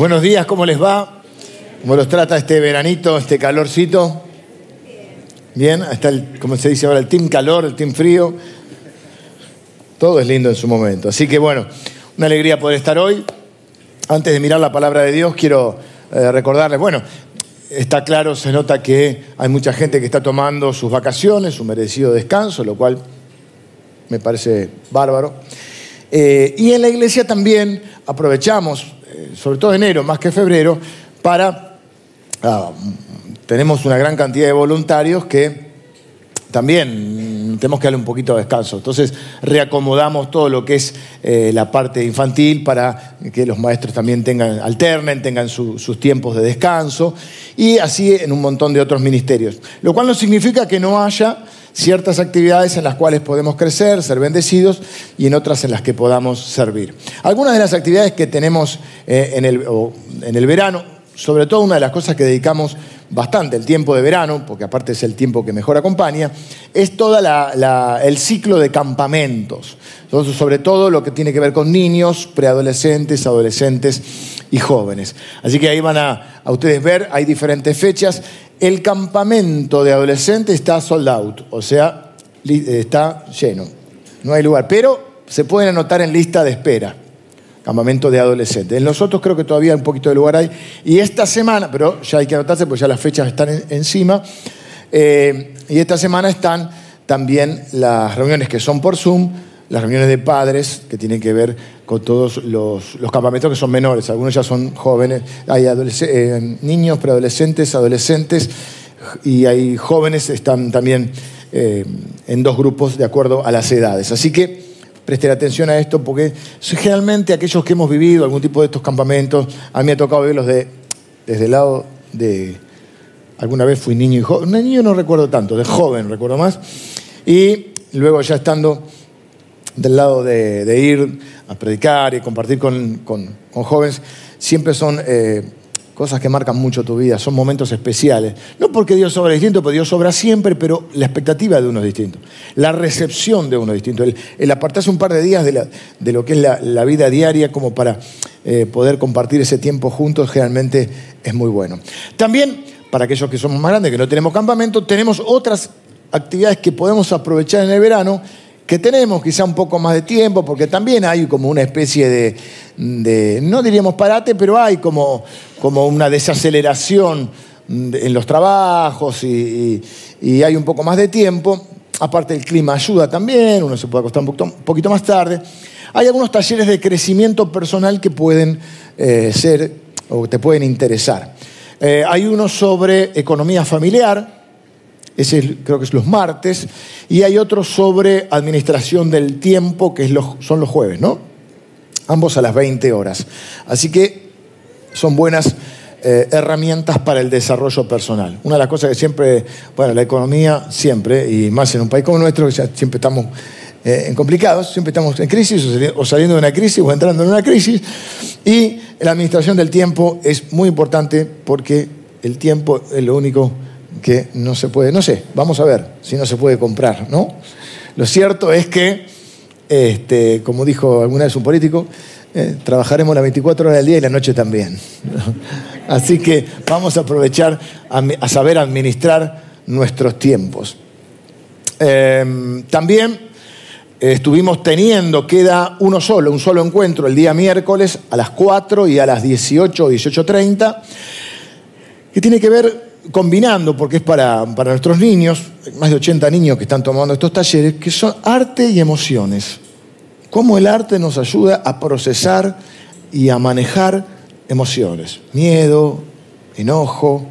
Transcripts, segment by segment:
Buenos días, ¿cómo les va? ¿Cómo los trata este veranito, este calorcito? Bien, está el, como se dice ahora, el team calor, el team frío. Todo es lindo en su momento. Así que bueno, una alegría poder estar hoy. Antes de mirar la palabra de Dios, quiero eh, recordarles, bueno, está claro, se nota que hay mucha gente que está tomando sus vacaciones, su merecido descanso, lo cual me parece bárbaro. Eh, y en la iglesia también aprovechamos, sobre todo enero más que febrero, para... Ah, tenemos una gran cantidad de voluntarios que también tenemos que darle un poquito de descanso. Entonces reacomodamos todo lo que es eh, la parte infantil para que los maestros también tengan, alternen, tengan sus tiempos de descanso y así en un montón de otros ministerios. Lo cual no significa que no haya ciertas actividades en las cuales podemos crecer, ser bendecidos y en otras en las que podamos servir. Algunas de las actividades que tenemos eh, en, el, en el verano, sobre todo una de las cosas que dedicamos bastante el tiempo de verano, porque aparte es el tiempo que mejor acompaña, es todo el ciclo de campamentos. Entonces, sobre todo lo que tiene que ver con niños, preadolescentes, adolescentes y jóvenes. Así que ahí van a, a ustedes ver, hay diferentes fechas. El campamento de adolescentes está sold out, o sea, está lleno. No hay lugar, pero se pueden anotar en lista de espera campamento de adolescentes. En los otros creo que todavía un poquito de lugar hay. Y esta semana, pero ya hay que anotarse porque ya las fechas están encima, eh, y esta semana están también las reuniones que son por Zoom, las reuniones de padres que tienen que ver con todos los, campamentos que son menores, algunos ya son jóvenes, hay eh, niños, preadolescentes, adolescentes y hay jóvenes, están también eh, en dos grupos de acuerdo a las edades. Así que presten atención a esto porque generalmente aquellos que hemos vivido algún tipo de estos campamentos, a mí me ha tocado verlos de, desde el lado de... Alguna vez fui niño y joven, niño no recuerdo tanto, de joven recuerdo más, y luego ya estando del lado de, ir a predicar y compartir con, jóvenes, siempre son eh, cosas que marcan mucho tu vida, son momentos especiales. No porque Dios obra distinto, porque Dios obra siempre, pero la expectativa de uno es distinto, la recepción de uno es distinto, el, apartarse un par de días de, lo que es la, vida diaria como para eh, poder compartir ese tiempo juntos, generalmente es muy bueno. También, para aquellos que somos más grandes, que no tenemos campamento, tenemos otras actividades que podemos aprovechar en el verano que tenemos quizá un poco más de tiempo, porque también hay como una especie de, no diríamos parate, pero hay como, como una desaceleración en los trabajos y, hay un poco más de tiempo. Aparte el clima ayuda también, uno se puede acostar un poquito, más tarde. Hay algunos talleres de crecimiento personal que pueden eh, ser o te pueden interesar. Eh, hay uno sobre economía familiar, ese creo que es los martes, y hay otro sobre administración del tiempo, que son los jueves, ¿no? Ambos a las 20 horas. Así que son buenas eh, herramientas para el desarrollo personal. Una de las cosas que siempre, bueno, la economía siempre, y más en un país como nuestro, que siempre estamos eh, complicados, siempre estamos en crisis o saliendo de una crisis o entrando en una crisis, y la administración del tiempo es muy importante porque el tiempo es lo único que no se puede, no sé, vamos a ver si no se puede comprar, ¿no? Lo cierto es que, este, como dijo alguna vez un político, eh, trabajaremos las 24 horas del día y la noche también. Así que vamos a aprovechar a, saber administrar nuestros tiempos. Em, también eh, estuvimos teniendo, queda uno solo, un solo encuentro el día miércoles a las 4 y a las 18 o 18.30, que tiene que ver combinando, porque es para, nuestros niños, más de 80 niños que están tomando estos talleres, que son arte y emociones. Cómo el arte nos ayuda a procesar y a manejar emociones, miedo, enojo,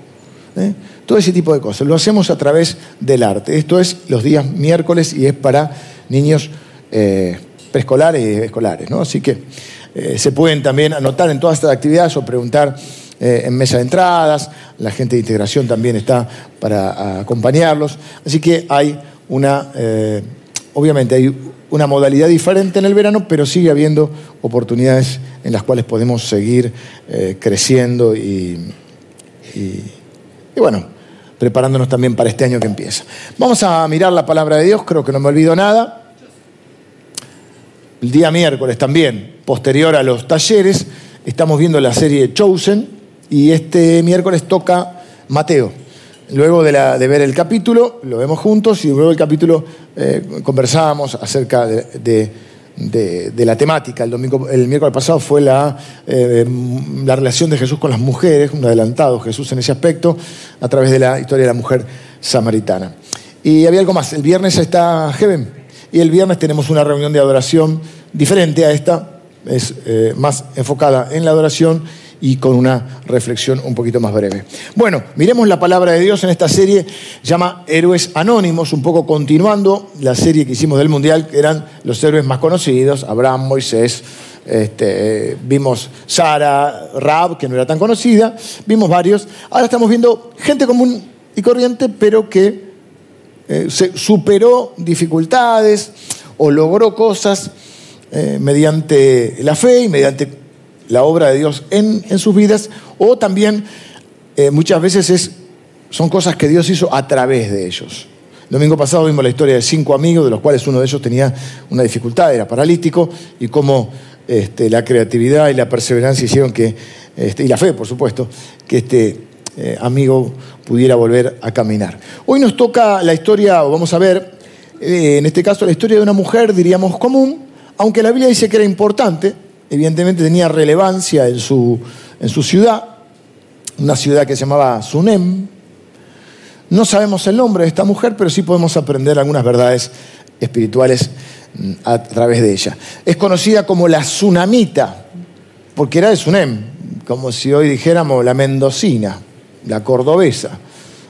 ¿eh? todo ese tipo de cosas. Lo hacemos a través del arte. Esto es los días miércoles y es para niños eh, preescolares y escolares. ¿no? Así que eh, se pueden también anotar en todas estas actividades o preguntar eh, en mesa de entradas, la gente de integración también está para acompañarlos. Así que hay una, eh, obviamente hay una modalidad diferente en el verano, pero sigue habiendo oportunidades en las cuales podemos seguir eh, creciendo y, y, bueno, preparándonos también para este año que empieza. Vamos a mirar la palabra de Dios, creo que no me olvido nada. El día miércoles también, posterior a los talleres, estamos viendo la serie Chosen y este miércoles toca Mateo. Luego de, ver el capítulo, lo vemos juntos y luego del capítulo eh, conversábamos acerca de, la temática. El, domingo, el miércoles pasado fue la, eh, la relación de Jesús con las mujeres, un adelantado Jesús en ese aspecto, a través de la historia de la mujer samaritana. Y había algo más, el viernes está Heaven y el viernes tenemos una reunión de adoración diferente a esta, es eh, más enfocada en la adoración y con una reflexión un poquito más breve. Bueno, miremos la palabra de Dios en esta serie, llama Héroes Anónimos, un poco continuando la serie que hicimos del Mundial, que eran los héroes más conocidos, Abraham, Moisés, este, vimos Sara, Rab, que no era tan conocida, vimos varios. Ahora estamos viendo gente común y corriente, pero que eh, superó dificultades o logró cosas eh, mediante la fe y mediante la obra de Dios en, sus vidas, o también eh, muchas veces es, son cosas que Dios hizo a través de ellos. El domingo pasado vimos la historia de cinco amigos, de los cuales uno de ellos tenía una dificultad, era paralítico, y cómo este, la creatividad y la perseverancia hicieron que, este, y la fe, por supuesto, que este eh, amigo pudiera volver a caminar. Hoy nos toca la historia, o vamos a ver, eh, en este caso la historia de una mujer, diríamos, común, aunque la Biblia dice que era importante, evidentemente tenía relevancia en su, en su ciudad, una ciudad que se llamaba Sunem. No sabemos el nombre de esta mujer, pero sí podemos aprender algunas verdades espirituales mm, a través de ella. Es conocida como la Tsunamita, porque era de Sunem, como si hoy dijéramos la mendocina, la cordobesa.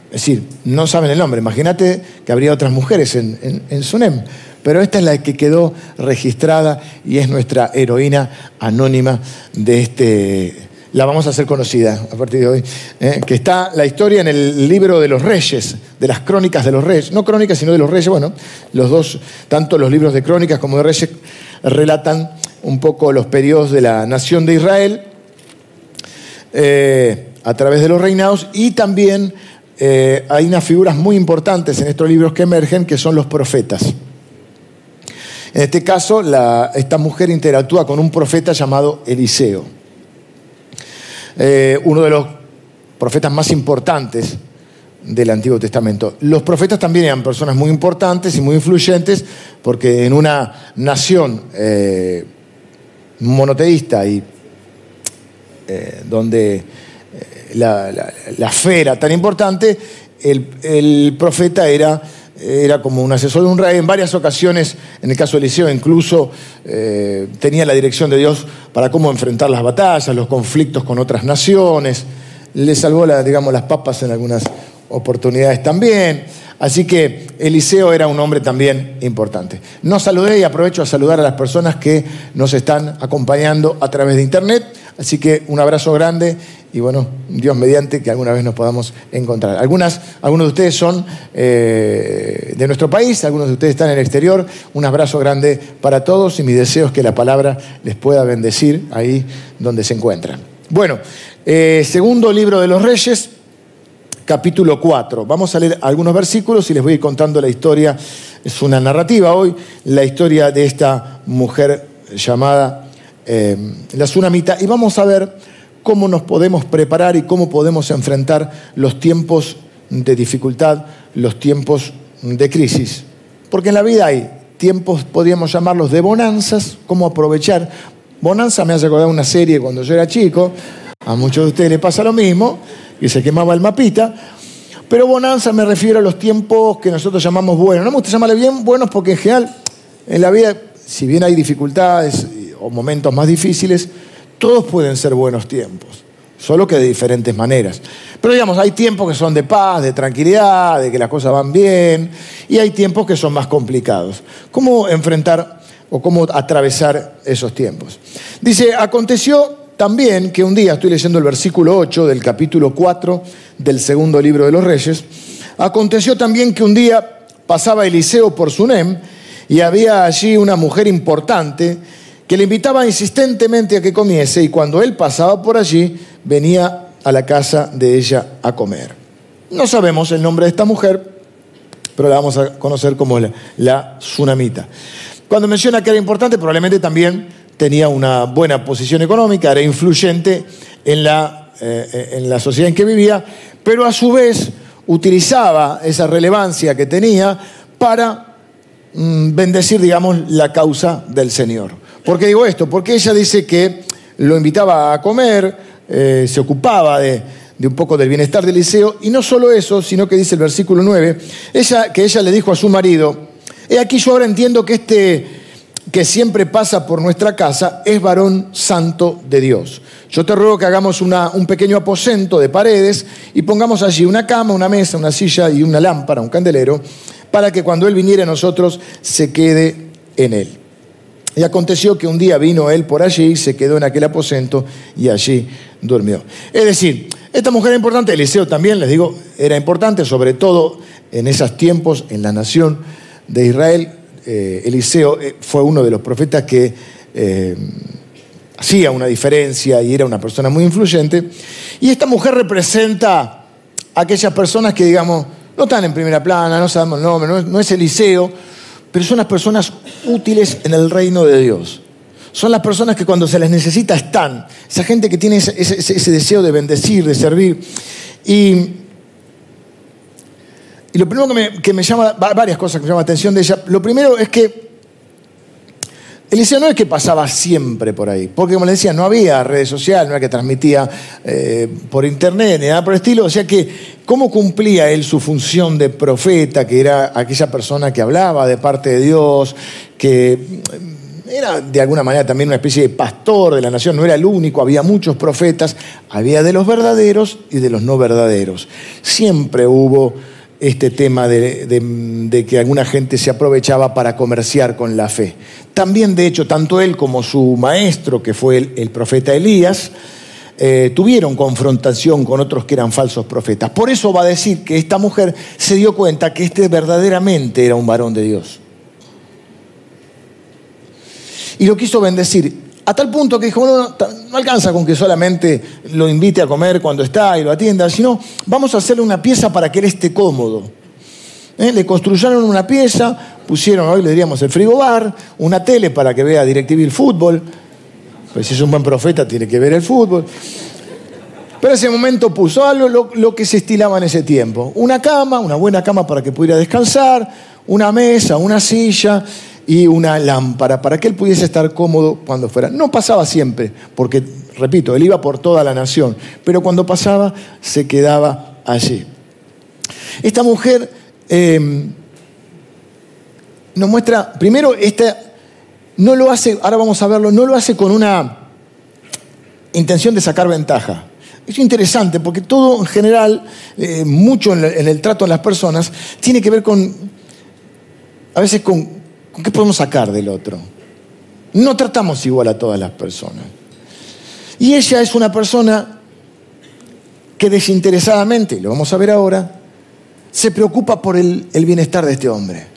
Es decir, no saben el nombre. Imagínate que habría otras mujeres en, en Sunem pero esta es la que quedó registrada y es nuestra heroína anónima de este, la vamos a hacer conocida a partir de hoy, ¿eh? que está la historia en el libro de los reyes, de las crónicas de los reyes, no crónicas sino de los reyes, bueno, los dos, tanto los libros de crónicas como de reyes relatan un poco los periodos de la nación de Israel eh, a través de los reinados y también eh, hay unas figuras muy importantes en estos libros que emergen que son los profetas. En este caso, esta mujer interactúa con un profeta llamado Eliseo, eh, uno de los profetas más importantes del Antiguo Testamento. Los profetas también eran personas muy importantes y muy influyentes porque en una nación eh, monoteísta y eh, donde la, fe era tan importante, el profeta era era como un asesor de un rey. En varias ocasiones, en el caso de Eliseo, incluso eh, tenía la dirección de Dios para cómo enfrentar las batallas, los conflictos con otras naciones. Le salvó, digamos, las papas en algunas oportunidades también. Así que Eliseo era un hombre también importante. Nos saludé y aprovecho a saludar a las personas que nos están acompañando a través de internet. Así que un abrazo grande y bueno, Dios mediante que alguna vez nos podamos encontrar. Algunas, algunos de ustedes son eh, de nuestro país, algunos de ustedes están en el exterior. Un abrazo grande para todos y mi deseo es que la palabra les pueda bendecir ahí donde se encuentran. Bueno, eh, segundo libro de los Reyes, capítulo 4. Vamos a leer algunos versículos y les voy a ir contando la historia. Es una narrativa hoy, la historia de esta mujer llamada eh, la tsunamita y vamos a ver cómo nos podemos preparar y cómo podemos enfrentar los tiempos de dificultad, los tiempos de crisis. Porque en la vida hay tiempos, podríamos llamarlos de bonanzas, cómo aprovechar. Bonanza me hace acordar una serie cuando yo era chico, a muchos de ustedes les pasa lo mismo, y se quemaba el mapita, pero bonanza me refiero a los tiempos que nosotros llamamos buenos. No me gusta llamarle bien buenos porque en general en la vida, si bien hay dificultades, o momentos más difíciles, todos pueden ser buenos tiempos, solo que de diferentes maneras. Pero digamos, hay tiempos que son de paz, de tranquilidad, de que las cosas van bien, y hay tiempos que son más complicados. ¿Cómo enfrentar o cómo atravesar esos tiempos? Dice, aconteció también que un día, estoy leyendo el versículo 8 del capítulo 4 del segundo libro de los Reyes, aconteció también que un día pasaba Eliseo por Sunem y había allí una mujer importante que le invitaba insistentemente a que comiese y cuando él pasaba por allí venía a la casa de ella a comer. No sabemos el nombre de esta mujer, pero la vamos a conocer como la, tsunamita. Cuando menciona que era importante, probablemente también tenía una buena posición económica, era influyente en la, eh, en la sociedad en que vivía, pero a su vez utilizaba esa relevancia que tenía para mm, bendecir, digamos, la causa del Señor. ¿Por qué digo esto? Porque ella dice que lo invitaba a comer, eh, se ocupaba de, un poco del bienestar de Eliseo, y no solo eso, sino que dice el versículo 9, ella, que ella le dijo a su marido, he aquí yo ahora entiendo que este que siempre pasa por nuestra casa es varón santo de Dios. Yo te ruego que hagamos un pequeño aposento de paredes y pongamos allí una cama, una mesa, una silla y una lámpara, un candelero, para que cuando Él viniera a nosotros se quede en Él. Y aconteció que un día vino Él por allí, se quedó en aquel aposento y allí durmió. Es decir, esta mujer era importante, Eliseo también, les digo, era importante, sobre todo en esos tiempos en la nación de Israel. Eh, Eliseo eh, fue uno de los profetas que eh, hacía una diferencia y era una persona muy influyente. Y esta mujer representa a aquellas personas que, digamos, no están en primera plana, no sabemos el nombre, no es, Eliseo, pero son las personas útiles en el reino de Dios. Son las personas que cuando se les necesita están. Esa gente que tiene ese, deseo de bendecir, de servir. Y, lo primero que me, llama, varias cosas que me llaman la atención de ella. Lo primero es que Eliseo no es que pasaba siempre por ahí, porque como le decía, no había redes sociales, no era que transmitía eh, por internet ni nada por el estilo. O sea que, ¿cómo cumplía él su función de profeta, que era aquella persona que hablaba de parte de Dios, que mm, era de alguna manera también una especie de pastor de la nación, no era el único, había muchos profetas, había de los verdaderos y de los no verdaderos. Siempre hubo este tema de, que alguna gente se aprovechaba para comerciar con la fe. También, de hecho, tanto él como su maestro, que fue el, profeta Elías, eh, tuvieron confrontación con otros que eran falsos profetas. Por eso va a decir que esta mujer se dio cuenta que este verdaderamente era un varón de Dios. Y lo quiso bendecir. A tal punto que dijo, no, alcanza con que solamente lo invite a comer cuando está y lo atienda, sino vamos a hacerle una pieza para que él esté cómodo. ¿Eh? Le construyeron una pieza, pusieron, hoy le diríamos el frigobar, una tele para que vea DirecTV el fútbol, pues si es un buen profeta tiene que ver el fútbol. Pero ese momento puso algo lo, lo que se estilaba en ese tiempo. Una cama, una buena cama para que pudiera descansar, una mesa, una silla, y una lámpara para que él pudiese estar cómodo cuando fuera. No pasaba siempre, porque, repito, él iba por toda la nación, pero cuando pasaba se quedaba allí. Esta mujer em, nos muestra, primero, esta, no lo hace, ahora vamos a verlo, no lo hace con una intención de sacar ventaja. Es interesante porque todo en general, eh, mucho en el trato de las personas, tiene que ver con, a veces con ¿Qué podemos sacar del otro? No tratamos igual a todas las personas. Y ella es una persona que desinteresadamente, lo vamos a ver ahora, se preocupa por el, bienestar de este hombre.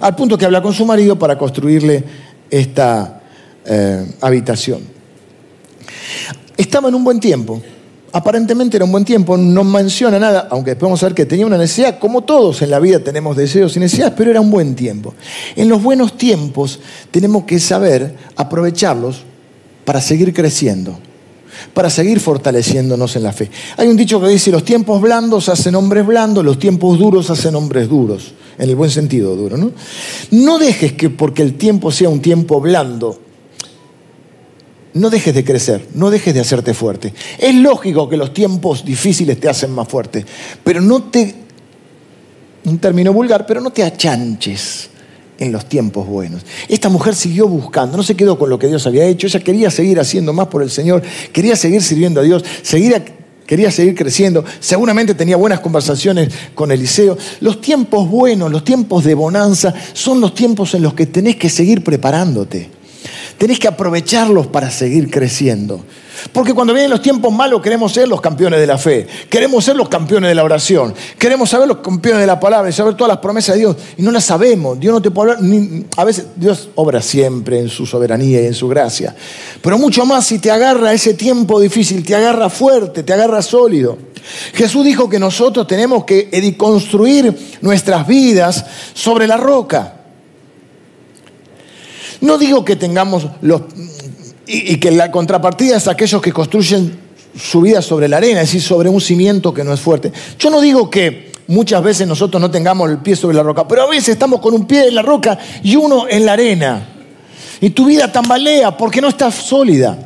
Al punto que habla con su marido para construirle esta eh, habitación. Estaba en un buen tiempo aparentemente era un buen tiempo, no menciona nada, aunque después vamos a ver que tenía una necesidad, como todos en la vida tenemos deseos y necesidades, pero era un buen tiempo. En los buenos tiempos tenemos que saber aprovecharlos para seguir creciendo, para seguir fortaleciéndonos en la fe. Hay un dicho que dice, los tiempos blandos hacen hombres blandos, los tiempos duros hacen hombres duros, en el buen sentido duro. ¿no? no dejes que porque el tiempo sea un tiempo blando, no dejes de crecer, no dejes de hacerte fuerte. Es lógico que los tiempos difíciles te hacen más fuerte, pero no te, un término vulgar, pero no te achanches en los tiempos buenos. Esta mujer siguió buscando, no se quedó con lo que Dios había hecho, ella quería seguir haciendo más por el Señor, quería seguir sirviendo a Dios, quería seguir creciendo, seguramente tenía buenas conversaciones con Eliseo. Los tiempos buenos, los tiempos de bonanza, son los tiempos en los que tenés que seguir preparándote. Tenés que aprovecharlos para seguir creciendo. Porque cuando vienen los tiempos malos queremos ser los campeones de la fe, queremos ser los campeones de la oración, queremos saber los campeones de la palabra y saber todas las promesas de Dios y no las sabemos. Dios no te puede hablar, a veces Dios obra siempre en su soberanía y en su gracia, pero mucho más si te agarra ese tiempo difícil, te agarra fuerte, te agarra sólido. Jesús dijo que nosotros tenemos que construir nuestras vidas sobre la roca. No digo que tengamos los... Y, que la contrapartida es aquellos que construyen su vida sobre la arena, es decir, sobre un cimiento que no es fuerte. Yo no digo que muchas veces nosotros no tengamos el pie sobre la roca, pero a veces estamos con un pie en la roca y uno en la arena. Y tu vida tambalea porque no está sólida.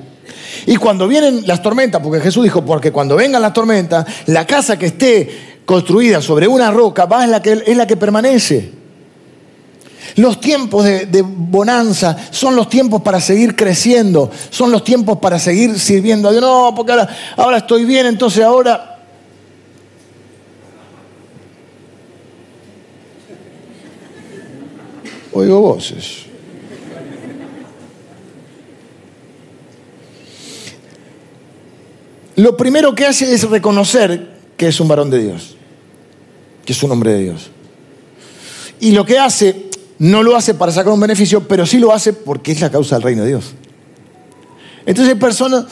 Y cuando vienen las tormentas, porque Jesús dijo, porque cuando vengan las tormentas, la casa que esté construida sobre una roca va es la que, es la que permanece. Los tiempos de, bonanza son los tiempos para seguir creciendo, son los tiempos para seguir sirviendo a Dios. No, porque ahora, estoy bien, entonces ahora... Oigo voces. Lo primero que hace es reconocer que es un varón de Dios, que es un hombre de Dios. Y lo que hace no lo hace para sacar un beneficio, pero sí lo hace porque es la causa del reino de Dios. Entonces hay personas,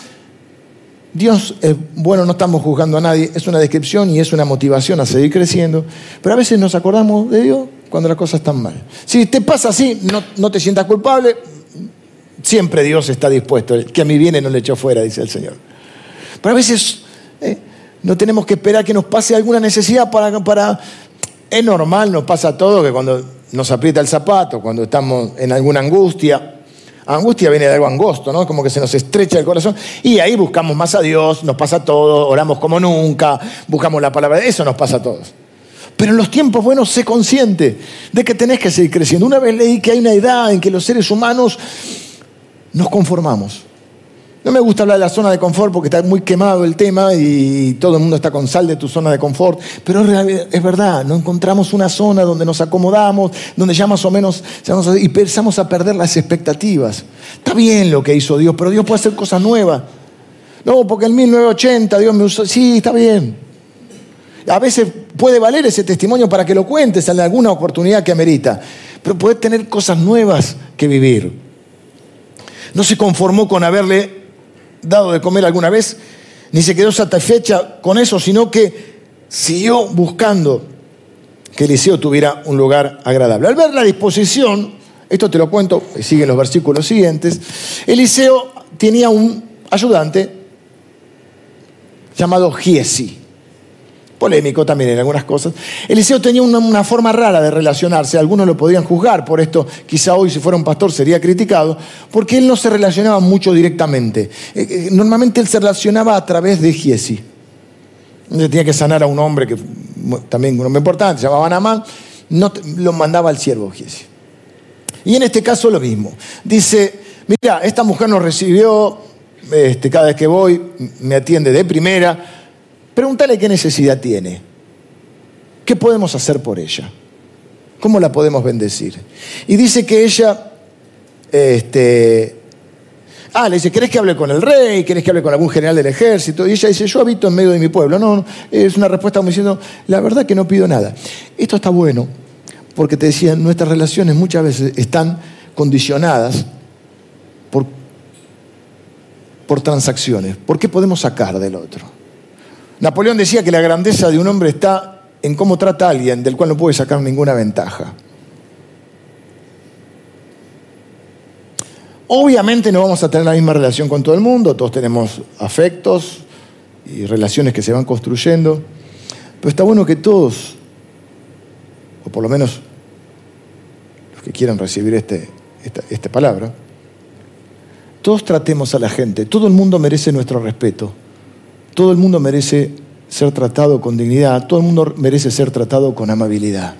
Dios es bueno, no estamos juzgando a nadie, es una descripción y es una motivación a seguir creciendo, pero a veces nos acordamos de Dios cuando las cosas están mal. Si te pasa así, no, no te sientas culpable, siempre Dios está dispuesto, que a mí viene no le echo fuera, dice el Señor. Pero a veces eh, no tenemos que esperar que nos pase alguna necesidad para, para... Es normal, nos pasa todo que cuando nos aprieta el zapato, cuando estamos en alguna angustia. Angustia viene de algo angosto, ¿no? Como que se nos estrecha el corazón. Y ahí buscamos más a Dios, nos pasa todo, oramos como nunca, buscamos la palabra eso, nos pasa a todos. Pero en los tiempos buenos sé consciente de que tenés que seguir creciendo. Una vez leí que hay una edad en que los seres humanos nos conformamos. No me gusta hablar de la zona de confort porque está muy quemado el tema y todo el mundo está con sal de tu zona de confort, pero es verdad, no encontramos una zona donde nos acomodamos, donde ya más o menos y empezamos a perder las expectativas. Está bien lo que hizo Dios, pero Dios puede hacer cosas nuevas. No, porque en 1980 Dios me usó, sí, está bien. A veces puede valer ese testimonio para que lo cuentes en alguna oportunidad que amerita, pero puede tener cosas nuevas que vivir. No se conformó con haberle dado de comer alguna vez, ni se quedó satisfecha con eso, sino que siguió buscando que Eliseo tuviera un lugar agradable. Al ver la disposición, esto te lo cuento, siguen los versículos siguientes, Eliseo tenía un ayudante llamado Giesi polémico también en algunas cosas. Eliseo tenía una, forma rara de relacionarse, algunos lo podían juzgar, por esto quizá hoy si fuera un pastor sería criticado, porque él no se relacionaba mucho directamente. Eh, eh, normalmente él se relacionaba a través de Giesi. Tenía que sanar a un hombre que también un hombre importante, se llamaba Namán, no, lo mandaba al siervo Giesi. Y en este caso lo mismo. Dice, mira, esta mujer nos recibió, este, cada vez que voy me atiende de primera, Pregúntale qué necesidad tiene. ¿Qué podemos hacer por ella? ¿Cómo la podemos bendecir? Y dice que ella, este, ah, le dice, ¿querés que hable con el rey? ¿Querés que hable con algún general del ejército? Y ella dice, yo habito en medio de mi pueblo. No, es una respuesta como diciendo, la verdad que no pido nada. Esto está bueno, porque te decía, nuestras relaciones muchas veces están condicionadas por, por transacciones. ¿Por qué podemos sacar del otro? Napoleón decía que la grandeza de un hombre está en cómo trata a alguien del cual no puede sacar ninguna ventaja. Obviamente no vamos a tener la misma relación con todo el mundo, todos tenemos afectos y relaciones que se van construyendo, pero está bueno que todos, o por lo menos los que quieran recibir este, esta, esta palabra, todos tratemos a la gente, todo el mundo merece nuestro respeto. Todo el mundo merece ser tratado con dignidad, todo el mundo merece ser tratado con amabilidad.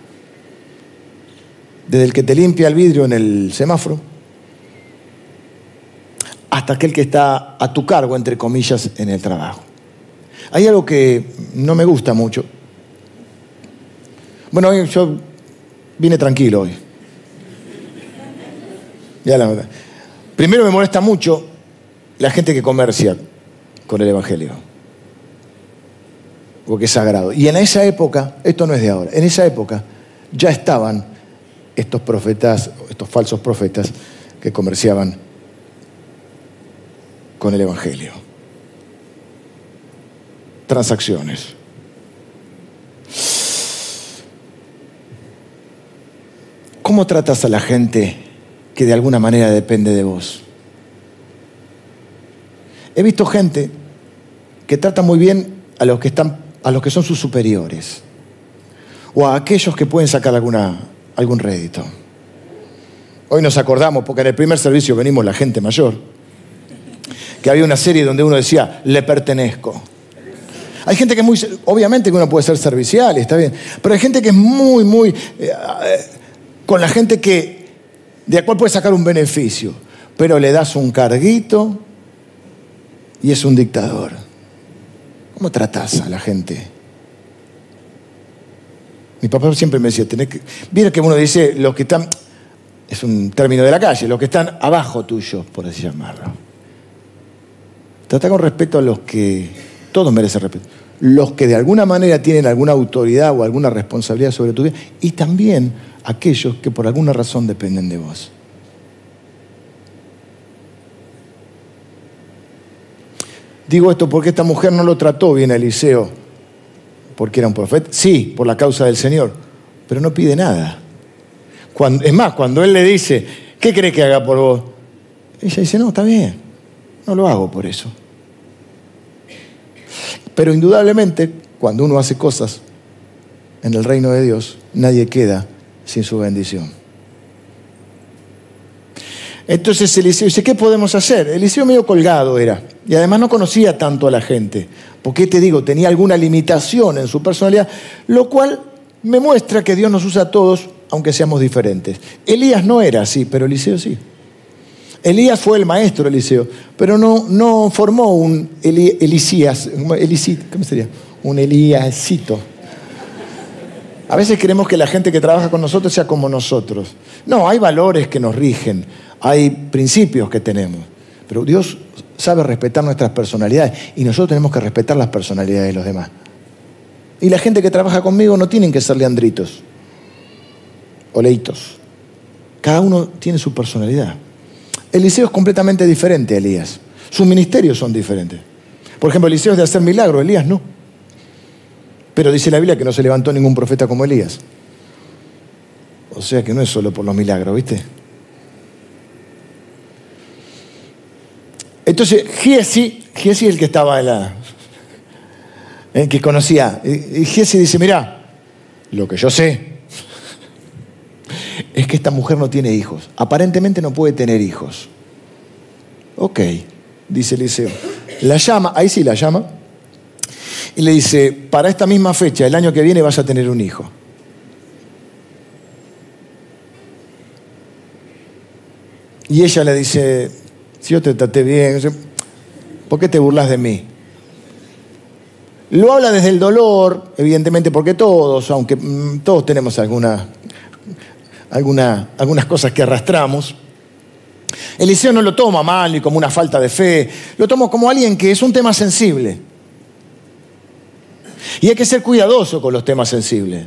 Desde el que te limpia el vidrio en el semáforo, hasta aquel que está a tu cargo, entre comillas, en el trabajo. Hay algo que no me gusta mucho. Bueno, yo vine tranquilo hoy. Ya la verdad. Primero me molesta mucho la gente que comercia con el Evangelio porque es sagrado. Y en esa época, esto no es de ahora, en esa época ya estaban estos profetas, estos falsos profetas que comerciaban con el Evangelio. Transacciones. ¿Cómo tratas a la gente que de alguna manera depende de vos. He visto gente que trata muy bien a los que, están, a los que son sus superiores o a aquellos que pueden sacar alguna, algún rédito. Hoy nos acordamos, porque en el primer servicio venimos la gente mayor, que había una serie donde uno decía, le pertenezco. Hay gente que muy, obviamente que uno puede ser servicial, está bien, pero hay gente que es muy, muy, eh, eh, con la gente que, de la cual puede sacar un beneficio, pero le das un carguito y es un dictador. ¿Cómo tratás a la gente? Mi papá siempre me decía, tenés que... Mira que uno dice, los que están, es un término de la calle, los que están abajo tuyo, por así llamarlo. Trata con respeto a los que, todos merecen respeto, los que de alguna manera tienen alguna autoridad o alguna responsabilidad sobre tu vida, y también aquellos que por alguna razón dependen de vos. Digo esto porque esta mujer no lo trató bien a Eliseo, porque era un profeta. Sí, por la causa del Señor, pero no pide nada. es más, cuando él le dice, ¿qué cree que haga por vos? Ella dice, no, está bien, no lo hago por eso. Pero indudablemente, cuando uno hace cosas en el reino de Dios, nadie queda sin su bendición. Entonces Eliseo dice, ¿qué podemos hacer? Eliseo medio colgado era. Y además no conocía tanto a la gente. Porque te digo, tenía alguna limitación en su personalidad, lo cual me muestra que Dios nos usa a todos, aunque seamos diferentes. Elías no era así, pero Eliseo sí. Elías fue el maestro Eliseo, pero no, formó un Elisías, ¿cómo sería? Un Elíasito. A veces queremos que la gente que trabaja con nosotros sea como nosotros. No, hay valores que nos rigen, hay principios que tenemos, pero Dios sabe respetar nuestras personalidades y nosotros tenemos que respetar las personalidades de los demás. Y la gente que trabaja conmigo no tienen que ser leandritos o leitos. Cada uno tiene su personalidad. Eliseo es completamente diferente a Elías. Sus ministerios son diferentes. Por ejemplo, Eliseo es de hacer milagros, Elías no. Pero dice la Biblia que no se levantó ningún profeta como Elías. O sea que no es solo por los milagros, ¿viste? Entonces, Giesi, Giesi el que estaba en la. Que conocía. Y Giesi dice: Mira, lo que yo sé es que esta mujer no tiene hijos. Aparentemente no puede tener hijos. Ok, dice Eliseo. La llama, ahí sí la llama y le dice, para esta misma fecha, el año que viene vas a tener un hijo. Y ella le dice, si yo te traté bien, ¿por qué te burlas de mí? Lo habla desde el dolor, evidentemente porque todos, aunque mm, todos tenemos alguna, alguna, algunas cosas que arrastramos, Eliseo no lo toma mal ni como una falta de fe, lo toma como alguien que es un tema sensible. Y hay que ser cuidadoso con los temas sensibles.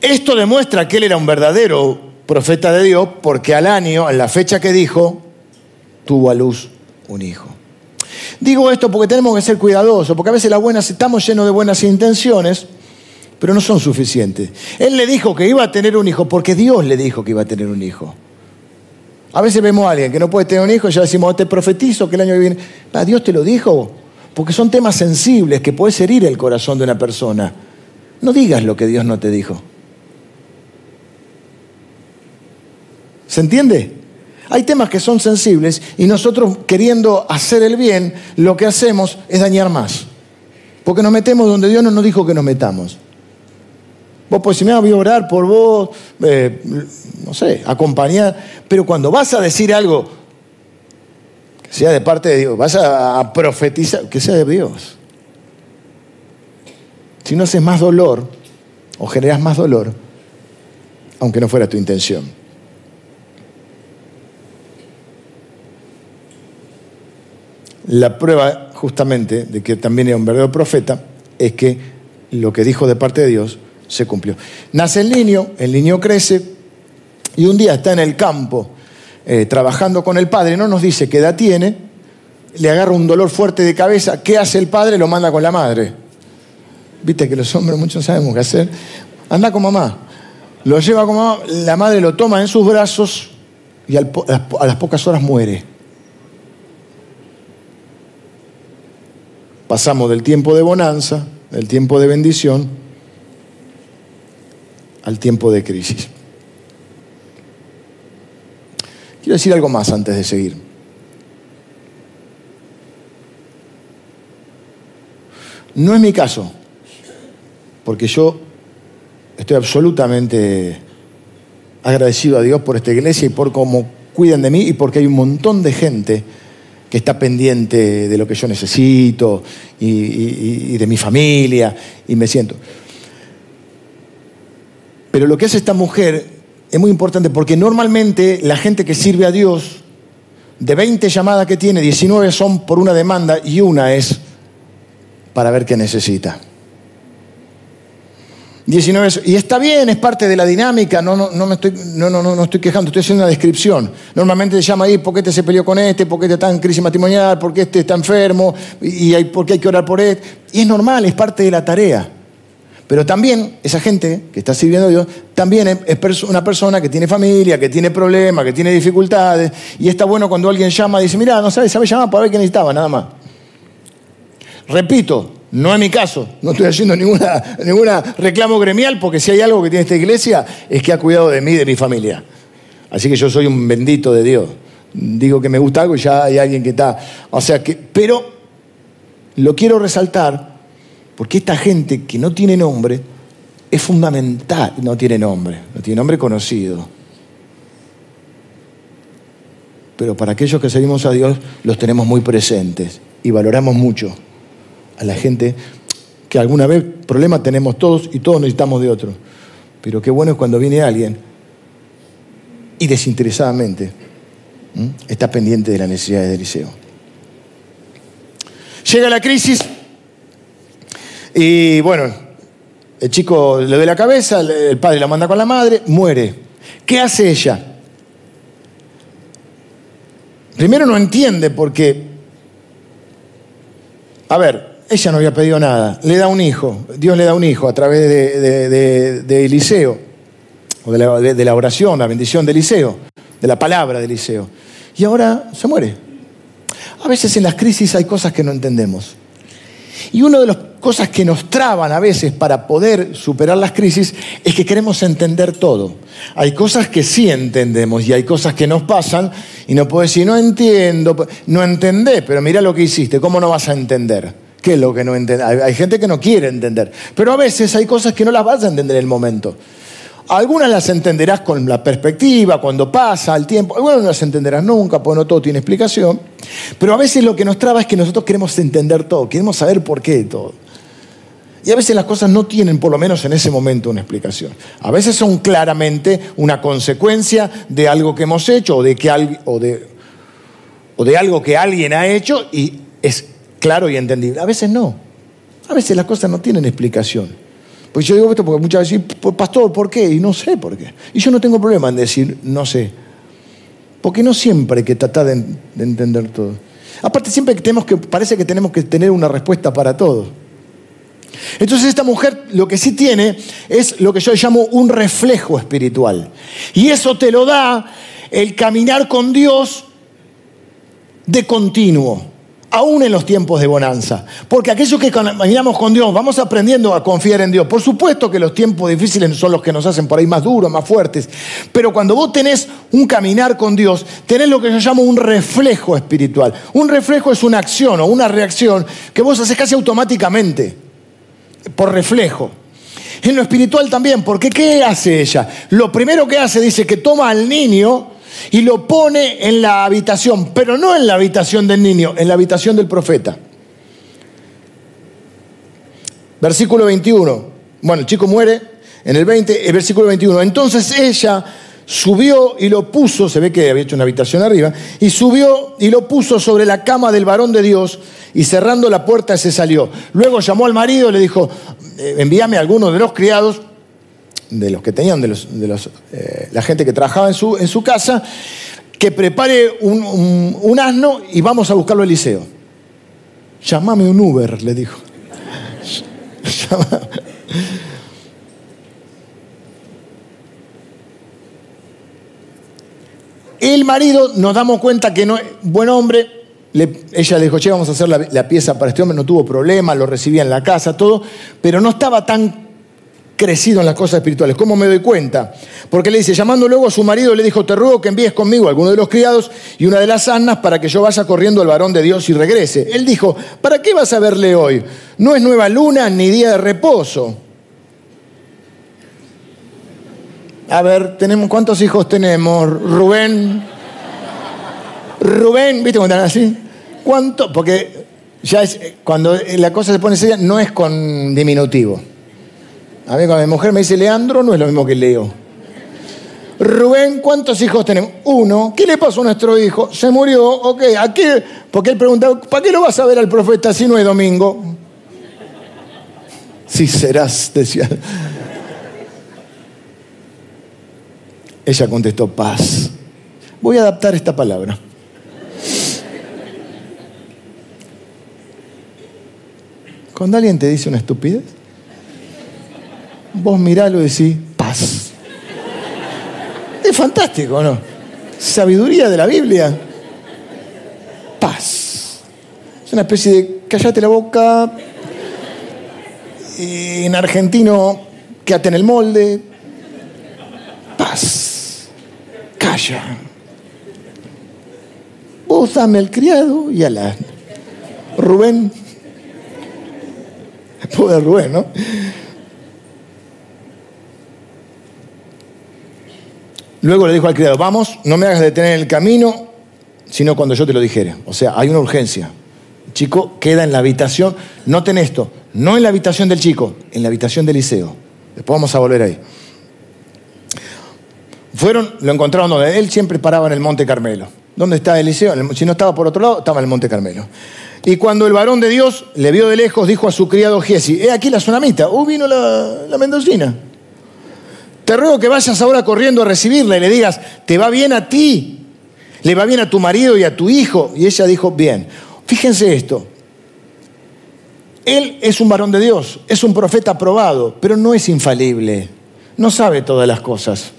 Esto demuestra que él era un verdadero profeta de Dios porque al año, en la fecha que dijo, tuvo a luz un hijo. Digo esto porque tenemos que ser cuidadosos, porque a veces las buenas, estamos llenos de buenas intenciones, pero no son suficientes. Él le dijo que iba a tener un hijo porque Dios le dijo que iba a tener un hijo. A veces vemos a alguien que no puede tener un hijo y ya decimos, te profetizo que el año que viene. Dios te lo dijo porque son temas sensibles que puedes herir el corazón de una persona. No digas lo que Dios no te dijo. ¿Se entiende? Hay temas que son sensibles y nosotros queriendo hacer el bien, lo que hacemos es dañar más. Porque nos metemos donde Dios no nos dijo que nos metamos. Vos pues si me voy a orar por vos, eh, no sé, acompañar. Pero cuando vas a decir algo sea de parte de Dios. Vas a, profetizar, que sea de Dios. Si no haces más dolor o generas más dolor, aunque no fuera tu intención. La prueba justamente de que también era un verdadero profeta es que lo que dijo de parte de Dios se cumplió. Nace el niño, el niño crece y un día está en el campo eh, trabajando con el padre, no nos dice qué edad tiene, le agarra un dolor fuerte de cabeza, ¿qué hace el padre? Lo manda con la madre. Viste que los hombres muchos sabemos qué hacer. Anda con mamá. Lo lleva como la madre lo toma en sus brazos y a las pocas horas muere. Pasamos del tiempo de bonanza, del tiempo de bendición, al tiempo de crisis. Quiero decir algo más antes de seguir. No es mi caso, porque yo estoy absolutamente agradecido a Dios por esta iglesia y por cómo cuidan de mí y porque hay un montón de gente que está pendiente de lo que yo necesito y, de mi familia y me siento. Pero lo que hace esta mujer es muy importante porque normalmente la gente que sirve a Dios, de 20 llamadas que tiene, 19 son por una demanda y una es para ver qué necesita. 19 y está bien, es parte de la dinámica, no, no, no me estoy, no, no, no, estoy quejando, estoy haciendo una descripción. Normalmente se llama ahí porque este se peleó con este, porque este está en crisis matrimonial, porque este está enfermo, y, hay, porque hay que orar por él. Y es normal, es parte de la tarea. Pero también esa gente que está sirviendo a Dios, también es una persona que tiene familia, que tiene problemas, que tiene dificultades, y está bueno cuando alguien llama y dice, mira, no sabes, sabes llamar para ver qué necesitaba, nada más. Repito, no es mi caso, no estoy haciendo ninguna, ninguna reclamo gremial porque si hay algo que tiene esta iglesia es que ha cuidado de mí de mi familia. Así que yo soy un bendito de Dios. Digo que me gusta algo y ya hay alguien que está. O sea que, pero lo quiero resaltar porque esta gente que no tiene nombre es fundamental. No tiene nombre, no tiene nombre conocido. Pero para aquellos que seguimos a Dios los tenemos muy presentes y valoramos mucho a la gente que alguna vez problemas tenemos todos y todos necesitamos de otro. Pero qué bueno es cuando viene alguien y desinteresadamente está pendiente de las necesidades de Eliseo. Llega la crisis y bueno, el chico le da la cabeza, el padre la manda con la madre, muere. ¿Qué hace ella? Primero no entiende porque, a ver, ella no había pedido nada. Le da un hijo. Dios le da un hijo a través de, Eliseo, o de la, oración, la bendición de Eliseo, de la palabra de Eliseo. Y ahora se muere. A veces en las crisis hay cosas que no entendemos. Y una de las cosas que nos traban a veces para poder superar las crisis es que queremos entender todo. Hay cosas que sí entendemos y hay cosas que nos pasan y no puedo decir, no entiendo, no entendés, pero mira lo que hiciste, ¿cómo no vas a entender? ¿Qué es lo que no entiende? Hay, gente que no quiere entender. Pero a veces hay cosas que no las vas a entender en el momento. Algunas las entenderás con la perspectiva, cuando pasa el tiempo. Algunas no las entenderás nunca, porque no todo tiene explicación. Pero a veces lo que nos traba es que nosotros queremos entender todo, queremos saber por qué todo. Y a veces las cosas no tienen, por lo menos en ese momento, una explicación. A veces son claramente una consecuencia de algo que hemos hecho o de, que, o de, o de algo que alguien ha hecho y es claro y entendible. A veces no. A veces las cosas no tienen explicación. Pues yo digo esto porque muchas veces, pastor, ¿por qué? Y no sé por qué. Y yo no tengo problema en decir, no sé. Porque no siempre hay que tratar de, entender todo. Aparte, siempre tenemos que, parece que tenemos que tener una respuesta para todo. Entonces esta mujer lo que sí tiene es lo que yo llamo un reflejo espiritual. Y eso te lo da el caminar con Dios de continuo aún en los tiempos de bonanza. Porque aquellos que caminamos con Dios, vamos aprendiendo a confiar en Dios. Por supuesto que los tiempos difíciles son los que nos hacen por ahí más duros, más fuertes. Pero cuando vos tenés un caminar con Dios, tenés lo que yo llamo un reflejo espiritual. Un reflejo es una acción o una reacción que vos haces casi automáticamente, por reflejo. En lo espiritual también, porque ¿qué hace ella? Lo primero que hace, dice que toma al niño, y lo pone en la habitación, pero no en la habitación del niño, en la habitación del profeta. Versículo 21. Bueno, el chico muere en el 20, el versículo 21. Entonces ella subió y lo puso, se ve que había hecho una habitación arriba, y subió y lo puso sobre la cama del varón de Dios y cerrando la puerta se salió. Luego llamó al marido y le dijo, eh, envíame a alguno de los criados de los que tenían, de, los, de los, eh, la gente que trabajaba en su, en su casa, que prepare un, un, asno y vamos a buscarlo al liceo. Llámame un Uber, le dijo. El marido, nos damos cuenta que no es buen hombre, le, ella le dijo, che, vamos a hacer la, la pieza para este hombre, no tuvo problema, lo recibía en la casa, todo, pero no estaba tan crecido en las cosas espirituales. ¿Cómo me doy cuenta? Porque le dice, llamando luego a su marido, le dijo, te ruego que envíes conmigo a alguno de los criados y una de las asnas para que yo vaya corriendo al varón de Dios y regrese. Él dijo, ¿para qué vas a verle hoy? No es nueva luna ni día de reposo. A ver, tenemos, ¿cuántos hijos tenemos? Rubén. Rubén, ¿viste cómo están así? ¿Cuánto? Porque ya es, cuando la cosa se pone seria, no es con diminutivo. A mí cuando mi mujer me dice Leandro, no es lo mismo que Leo. Rubén, ¿cuántos hijos tenemos? Uno. ¿Qué le pasó a nuestro hijo? Se murió. Ok, ¿a qué? Porque él preguntaba, ¿para qué lo vas a ver al profeta si no es domingo? Sí serás, decía. Ella contestó, paz. Voy a adaptar esta palabra. Cuando alguien te dice una estupidez, vos miralo y decís, paz. Es fantástico, ¿no? Sabiduría de la Biblia. Paz. Es una especie de callate la boca. En argentino, quédate en el molde. Paz. Calla. Vos dame el criado y a la. Rubén. Poder Rubén, ¿no? Luego le dijo al criado, vamos, no me hagas detener en el camino, sino cuando yo te lo dijere. O sea, hay una urgencia. El chico queda en la habitación, noten esto, no en la habitación del chico, en la habitación del liceo. Después vamos a volver ahí. Fueron, lo encontraron donde él siempre paraba en el Monte Carmelo. ¿Dónde está el liceo? Si no estaba por otro lado, estaba en el Monte Carmelo. Y cuando el varón de Dios le vio de lejos, dijo a su criado Giesi, he aquí la tsunamita, uh, vino la mendocina. Te ruego que vayas ahora corriendo a recibirla y le digas, te va bien a ti, le va bien a tu marido y a tu hijo. Y ella dijo, bien. Fíjense esto. Él es un varón de Dios, es un profeta aprobado, pero no es infalible. No sabe todas las cosas.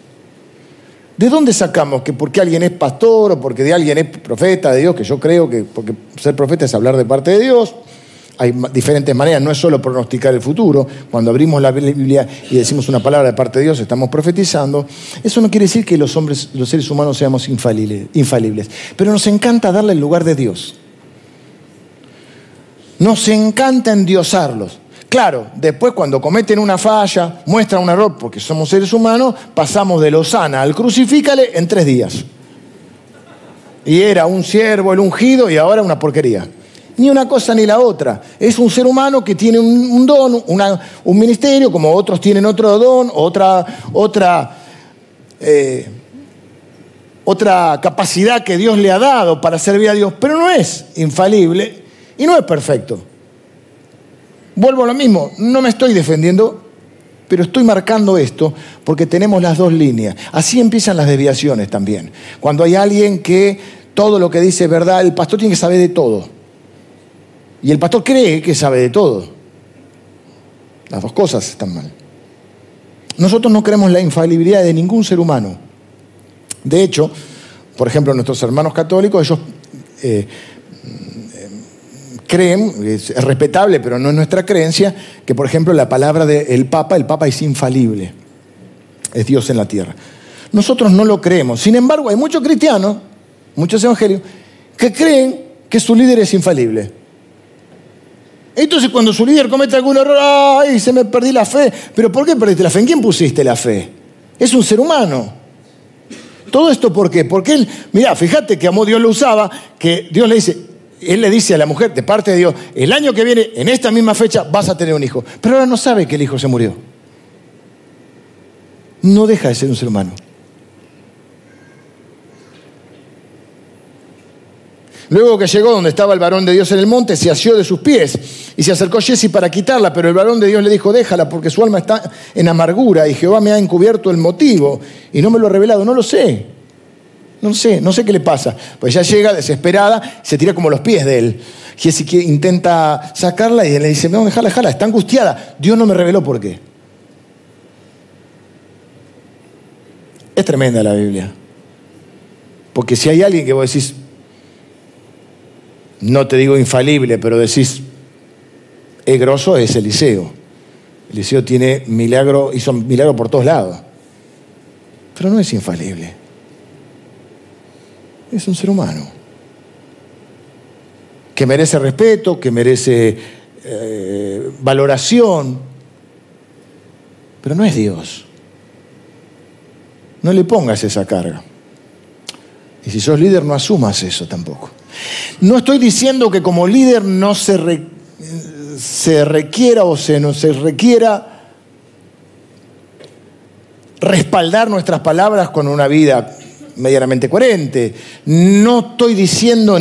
¿De dónde sacamos que porque alguien es pastor o porque de alguien es profeta de Dios, que yo creo que porque ser profeta es hablar de parte de Dios, hay diferentes maneras, no es solo pronosticar el futuro. Cuando abrimos la Biblia y decimos una palabra de parte de Dios, estamos profetizando. Eso no quiere decir que los hombres, los seres humanos seamos infalibles, pero nos encanta darle el lugar de Dios. Nos encanta endiosarlos. Claro, después cuando cometen una falla, muestran un error, porque somos seres humanos, pasamos de Lozana al crucifícale en tres días. Y era un siervo, el ungido, y ahora una porquería ni una cosa ni la otra. Es un ser humano que tiene un, don, un ministerio, como otros tienen otro don, otra, otra, eh, otra capacidad que Dios le ha dado para servir a Dios, pero no es infalible y no es perfecto. Vuelvo a lo mismo, no me estoy defendiendo, pero estoy marcando esto porque tenemos las dos líneas. Así empiezan las desviaciones también. Cuando hay alguien que todo lo que dice es verdad, el pastor tiene que saber de todo. Y el pastor cree que sabe de todo. Las dos cosas están mal. Nosotros no creemos la infalibilidad de ningún ser humano. De hecho, por ejemplo, nuestros hermanos católicos, ellos eh, creen, es, respetable, pero no es nuestra creencia, que por ejemplo la palabra del Papa, el Papa es infalible. Es Dios en la tierra. Nosotros no lo creemos. Sin embargo, hay muchos cristianos, muchos evangelios, que creen que su líder es infalible. Entonces cuando su líder comete algún error, ay, se me perdí la fe. ¿Pero por qué perdiste la fe? ¿En quién pusiste la fe? Es un ser humano. Todo esto ¿por qué? Porque él, mira, fíjate que amó Dios lo usaba, que Dios le dice, él le dice a la mujer, de parte de Dios, el año que viene, en esta misma fecha, vas a tener un hijo. Pero ahora no sabe que el hijo se murió. No deja de ser un ser humano. Luego que llegó donde estaba el varón de Dios en el monte, se asió de sus pies y se acercó Jesse para quitarla, pero el varón de Dios le dijo, déjala porque su alma está en amargura y Jehová me ha encubierto el motivo y no me lo ha revelado, no lo sé. No sé, no sé qué le pasa. Pues ya llega desesperada, se tira como los pies de él. Jesse intenta sacarla y él le dice, no, déjala, déjala, está angustiada. Dios no me reveló por qué. Es tremenda la Biblia. Porque si hay alguien que vos decís, no te digo infalible, pero decís, es grosso, es Eliseo. Eliseo tiene milagro, hizo milagro por todos lados. Pero no es infalible. Es un ser humano. Que merece respeto, que merece eh, valoración. Pero no es Dios. No le pongas esa carga. Y si sos líder, no asumas eso tampoco. No estoy diciendo que como líder no se, se requiera o se, no se requiera respaldar nuestras palabras con una vida medianamente coherente. No estoy diciendo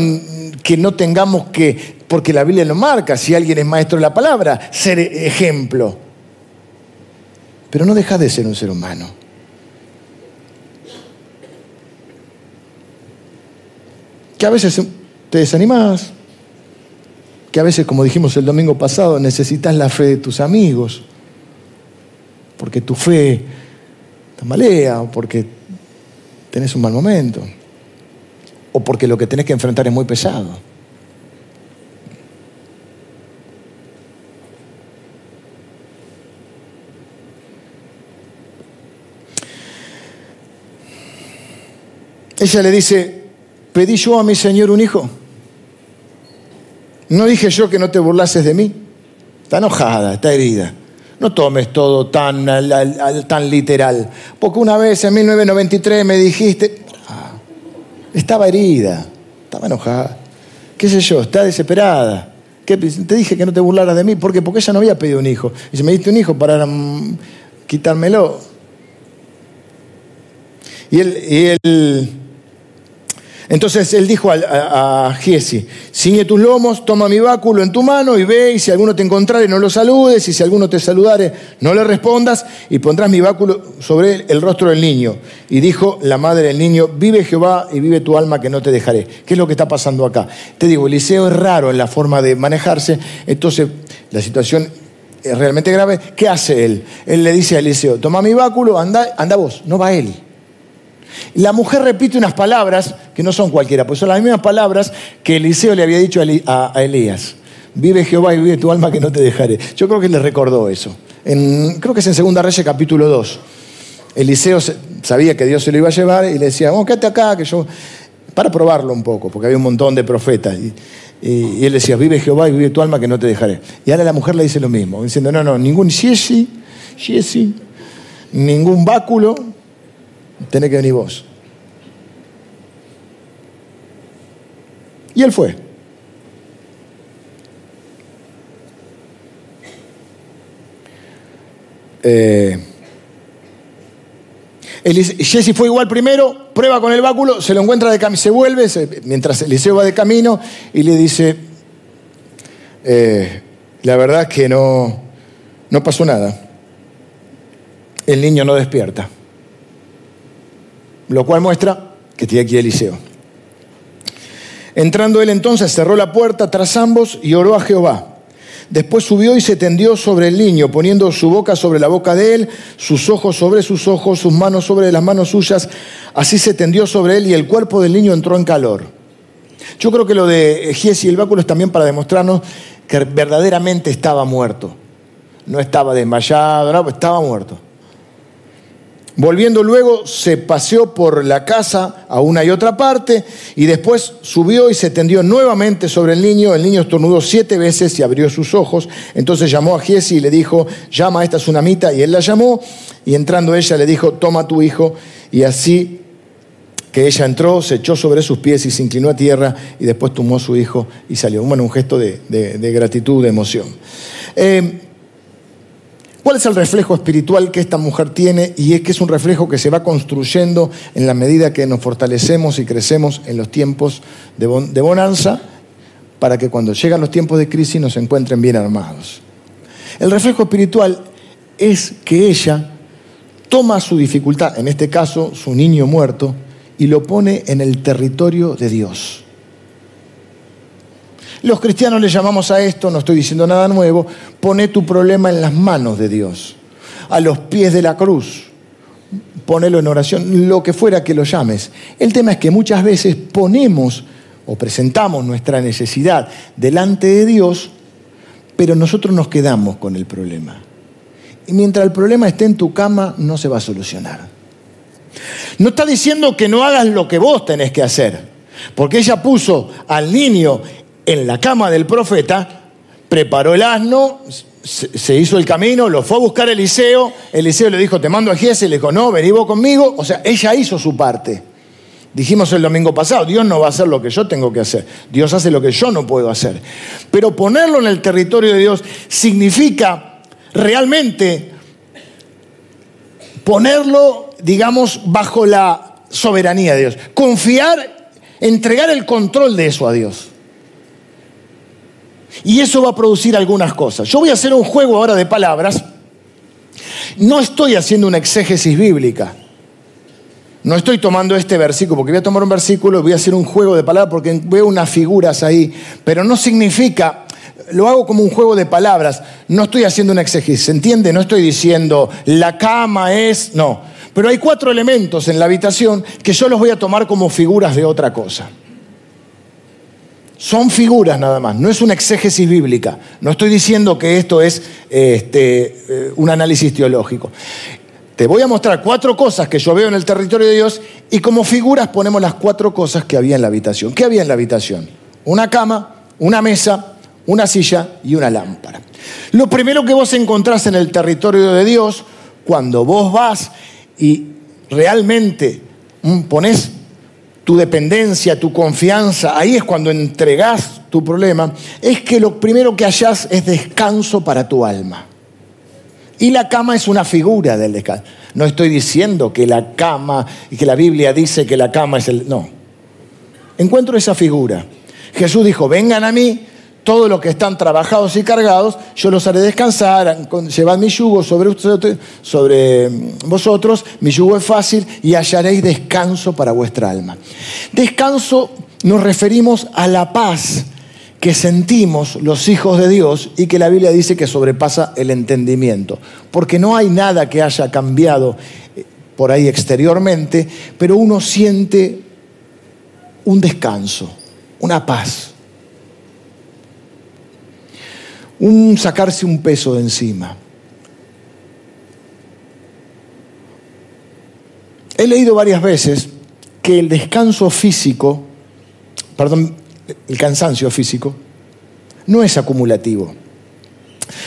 que no tengamos que, porque la Biblia lo marca, si alguien es maestro de la palabra, ser ejemplo. Pero no deja de ser un ser humano. Que a veces te desanimas, que a veces, como dijimos el domingo pasado, necesitas la fe de tus amigos, porque tu fe te malea, o porque tenés un mal momento, o porque lo que tenés que enfrentar es muy pesado. Ella le dice, pedí yo a mi Señor un hijo. No dije yo que no te burlases de mí. Está enojada, está herida. No tomes todo tan, literal. Porque una vez en 1993 me dijiste, ah, estaba herida, estaba enojada. ¿Qué sé yo? Está desesperada. ¿Qué? Te dije que no te burlaras de mí. ¿Por qué? Porque ella no había pedido un hijo. Y si me diste un hijo para mm, quitármelo. Y él, y él entonces él dijo a, Giesi, ciñe tus lomos, toma mi báculo en tu mano y ve, y si alguno te encontrare no lo saludes, y si alguno te saludare no le respondas, y pondrás mi báculo sobre el rostro del niño. Y dijo la madre del niño, vive Jehová y vive tu alma que no te dejaré. ¿Qué es lo que está pasando acá? Te digo, Eliseo es raro en la forma de manejarse, entonces la situación es realmente grave. ¿Qué hace él? Él le dice a Eliseo, toma mi báculo, anda, anda vos, no va él. La mujer repite unas palabras que no son cualquiera, pues son las mismas palabras que Eliseo le había dicho a Elías. Vive Jehová y vive tu alma que no te dejaré. Yo creo que le recordó eso. creo que es en Segunda Reyes capítulo 2. Eliseo sabía que Dios se lo iba a llevar y le decía, oh, quédate acá, que yo... Para probarlo un poco, porque había un montón de profetas. Y, y, él decía, vive Jehová y vive tu alma que no te dejaré. Y ahora la mujer le dice lo mismo, diciendo, no, no, ningún shiesi, shiesi, ningún báculo, tenés que venir vos. Y él fue. Eh, Jesse fue igual primero, prueba con el báculo, se lo encuentra de camino, se vuelve, mientras Eliseo va de camino y le dice, eh, la verdad es que no, no pasó nada. El niño no despierta lo cual muestra que tiene aquí Eliseo. Entrando él entonces, cerró la puerta tras ambos y oró a Jehová. Después subió y se tendió sobre el niño, poniendo su boca sobre la boca de él, sus ojos sobre sus ojos, sus manos sobre las manos suyas. Así se tendió sobre él y el cuerpo del niño entró en calor. Yo creo que lo de Gies y el báculo es también para demostrarnos que verdaderamente estaba muerto. No estaba desmayado, estaba muerto. Volviendo luego, se paseó por la casa a una y otra parte y después subió y se tendió nuevamente sobre el niño. El niño estornudó siete veces y abrió sus ojos. Entonces llamó a Giesi y le dijo, llama a esta tsunamita. Y él la llamó y entrando ella le dijo, toma tu hijo. Y así que ella entró, se echó sobre sus pies y se inclinó a tierra y después tomó a su hijo y salió. Bueno, un gesto de, gratitud, de emoción. Eh, ¿Cuál es el reflejo espiritual que esta mujer tiene? Y es que es un reflejo que se va construyendo en la medida que nos fortalecemos y crecemos en los tiempos de, bonanza para que cuando llegan los tiempos de crisis nos encuentren bien armados. El reflejo espiritual es que ella toma su dificultad, en este caso su niño muerto, y lo pone en el territorio de Dios. Los cristianos le llamamos a esto, no estoy diciendo nada nuevo, pone tu problema en las manos de Dios, a los pies de la cruz. ponelo en oración, lo que fuera que lo llames. El tema es que muchas veces ponemos o presentamos nuestra necesidad delante de Dios, pero nosotros nos quedamos con el problema. Y mientras el problema esté en tu cama, no se va a solucionar. No está diciendo que no hagas lo que vos tenés que hacer, porque ella puso al niño en la cama del profeta, preparó el asno, se hizo el camino, lo fue a buscar Eliseo, Eliseo le dijo, te mando a Giese, y le dijo, no, vení vos conmigo, o sea, ella hizo su parte. Dijimos el domingo pasado, Dios no va a hacer lo que yo tengo que hacer, Dios hace lo que yo no puedo hacer. Pero ponerlo en el territorio de Dios significa realmente ponerlo, digamos, bajo la soberanía de Dios. Confiar, entregar el control de eso a Dios. Y eso va a producir algunas cosas. Yo voy a hacer un juego ahora de palabras. No estoy haciendo una exégesis bíblica. No estoy tomando este versículo, porque voy a tomar un versículo y voy a hacer un juego de palabras porque veo unas figuras ahí, pero no significa, lo hago como un juego de palabras, no estoy haciendo una exégesis, ¿se entiende? No estoy diciendo la cama es, no, pero hay cuatro elementos en la habitación que yo los voy a tomar como figuras de otra cosa. Son figuras nada más, no es una exégesis bíblica. No estoy diciendo que esto es este, eh, un análisis teológico. Te voy a mostrar cuatro cosas que yo veo en el territorio de Dios y como figuras ponemos las cuatro cosas que había en la habitación. ¿Qué había en la habitación? Una cama, una mesa, una silla y una lámpara. Lo primero que vos encontrás en el territorio de Dios, cuando vos vas y realmente pones tu dependencia, tu confianza, ahí es cuando entregás tu problema, es que lo primero que hallás es descanso para tu alma. Y la cama es una figura del descanso. No estoy diciendo que la cama y que la Biblia dice que la cama es el... No. Encuentro esa figura. Jesús dijo, vengan a mí todos los que están trabajados y cargados, yo los haré descansar, llevad mi yugo sobre, sobre vosotros, mi yugo es fácil y hallaréis descanso para vuestra alma. Descanso nos referimos a la paz que sentimos los hijos de Dios y que la Biblia dice que sobrepasa el entendimiento, porque no hay nada que haya cambiado eh, por ahí exteriormente, pero uno siente un descanso, una paz. Un sacarse un peso de encima. He leído varias veces que el descanso físico, perdón, el cansancio físico, no es acumulativo.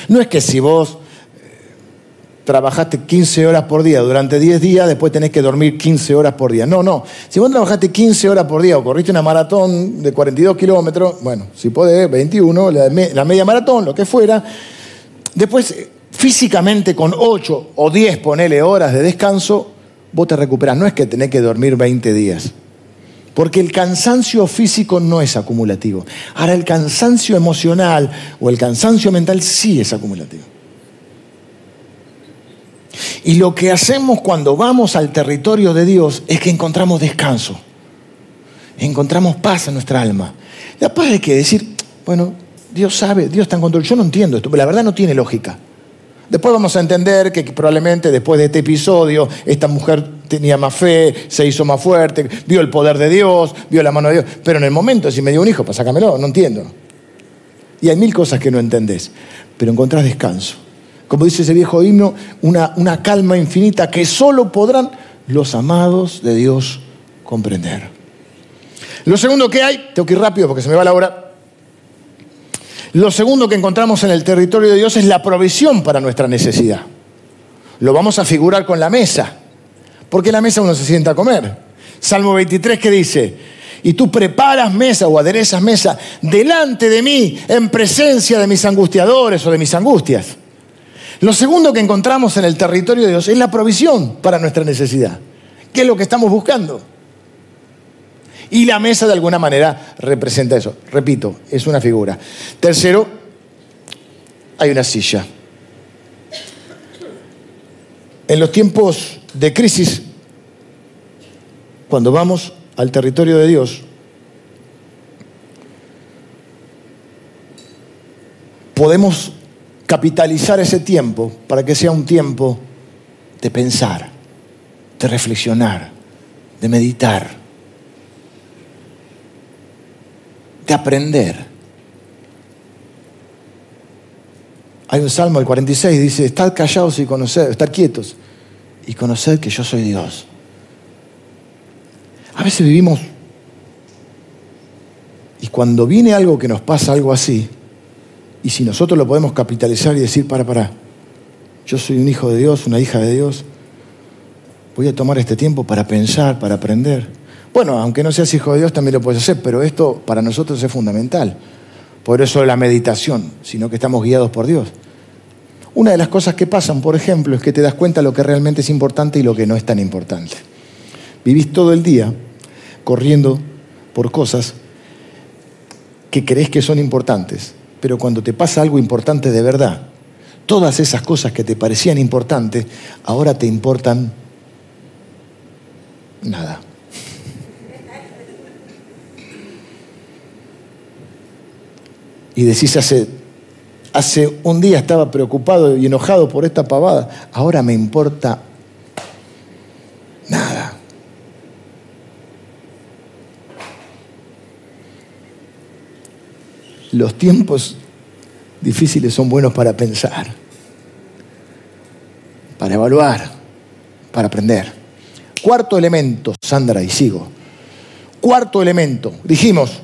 No es que si vos trabajaste 15 horas por día durante 10 días, después tenés que dormir 15 horas por día. No, no. Si vos trabajaste 15 horas por día o corriste una maratón de 42 kilómetros, bueno, si podés, 21, la, la media maratón, lo que fuera, después físicamente con 8 o 10, ponele horas de descanso, vos te recuperás. No es que tenés que dormir 20 días. Porque el cansancio físico no es acumulativo. Ahora, el cansancio emocional o el cansancio mental sí es acumulativo. Y lo que hacemos cuando vamos al territorio de Dios es que encontramos descanso, encontramos paz en nuestra alma. La paz hay que decir, bueno, Dios sabe, Dios está en control. Yo no entiendo esto, pero la verdad no tiene lógica. Después vamos a entender que probablemente después de este episodio esta mujer tenía más fe, se hizo más fuerte, vio el poder de Dios, vio la mano de Dios. Pero en el momento, si me dio un hijo, pues sácamelo, no entiendo. Y hay mil cosas que no entendés, pero encontrás descanso como dice ese viejo himno, una, una calma infinita que solo podrán los amados de Dios comprender. Lo segundo que hay, tengo que ir rápido porque se me va la hora. Lo segundo que encontramos en el territorio de Dios es la provisión para nuestra necesidad. Lo vamos a figurar con la mesa, porque en la mesa uno se sienta a comer. Salmo 23 que dice, y tú preparas mesa o aderezas mesa delante de mí en presencia de mis angustiadores o de mis angustias. Lo segundo que encontramos en el territorio de Dios es la provisión para nuestra necesidad. ¿Qué es lo que estamos buscando? Y la mesa de alguna manera representa eso. Repito, es una figura. Tercero, hay una silla. En los tiempos de crisis, cuando vamos al territorio de Dios, podemos capitalizar ese tiempo para que sea un tiempo de pensar. de reflexionar, de meditar, de aprender. Hay un salmo, el 46, dice, estad callados y conoced, estad quietos y conoced que yo soy Dios. A veces vivimos y cuando viene algo que nos pasa, algo así, y si nosotros lo podemos capitalizar y decir, para, para, yo soy un hijo de Dios, una hija de Dios, voy a tomar este tiempo para pensar, para aprender. Bueno, aunque no seas hijo de Dios, también lo puedes hacer, pero esto para nosotros es fundamental. Por eso la meditación, sino que estamos guiados por Dios. Una de las cosas que pasan, por ejemplo, es que te das cuenta de lo que realmente es importante y lo que no es tan importante. Vivís todo el día corriendo por cosas que crees que son importantes, pero cuando te pasa algo importante de verdad, todas esas cosas que te parecían importantes, ahora te importan nada. Y decís, hace, hace un día estaba preocupado y enojado por esta pavada, ahora me importa nada. Los tiempos difíciles son buenos para pensar, para evaluar, para aprender. Cuarto elemento, Sandra, y sigo. Cuarto elemento, dijimos.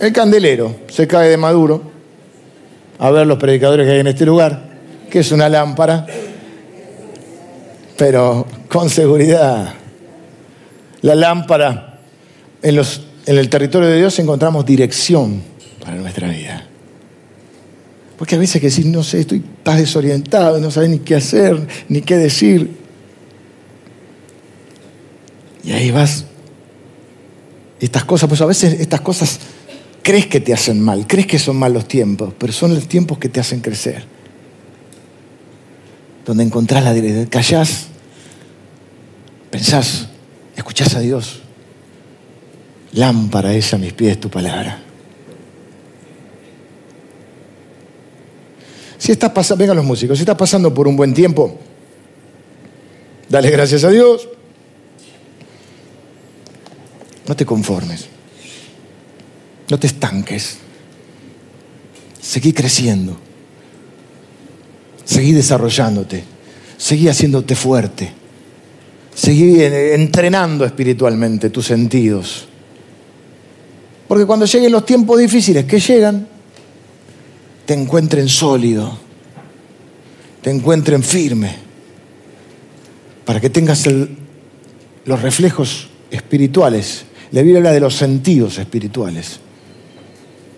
El candelero se cae de maduro. A ver los predicadores que hay en este lugar, que es una lámpara, pero con seguridad. La lámpara en, los, en el territorio de Dios encontramos dirección para nuestra vida. Porque a veces que decís, no sé, estoy, estás desorientado, no sabes ni qué hacer, ni qué decir. Y ahí vas. Estas cosas, pues a veces estas cosas crees que te hacen mal, crees que son malos tiempos, pero son los tiempos que te hacen crecer. Donde encontrás la dirección, callás, pensás, escuchás a Dios. Lámpara es a mis pies tu palabra. Si estás pasando, vengan los músicos, si estás pasando por un buen tiempo, dale gracias a Dios. No te conformes. No te estanques. Seguí creciendo. Seguí desarrollándote. Seguí haciéndote fuerte. Seguí entrenando espiritualmente tus sentidos. Porque cuando lleguen los tiempos difíciles que llegan, te encuentren sólido, te encuentren firme, para que tengas los reflejos espirituales. La Biblia habla de los sentidos espirituales,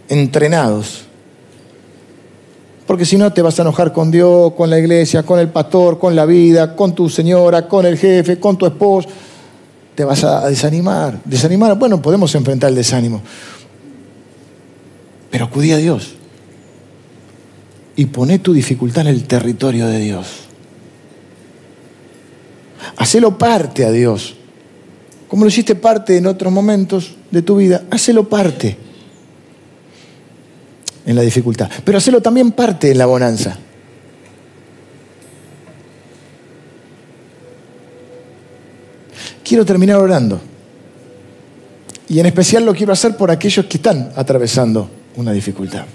entrenados. Porque si no te vas a enojar con Dios, con la iglesia, con el pastor, con la vida, con tu señora, con el jefe, con tu esposo te vas a desanimar. Desanimar, bueno, podemos enfrentar el desánimo. Pero acudí a Dios. Y poné tu dificultad en el territorio de Dios. Hacelo parte a Dios. Como lo hiciste parte en otros momentos de tu vida, hacelo parte en la dificultad. Pero hacelo también parte en la bonanza. Quiero terminar orando. Y en especial lo quiero hacer por aquellos que están atravesando una dificultad.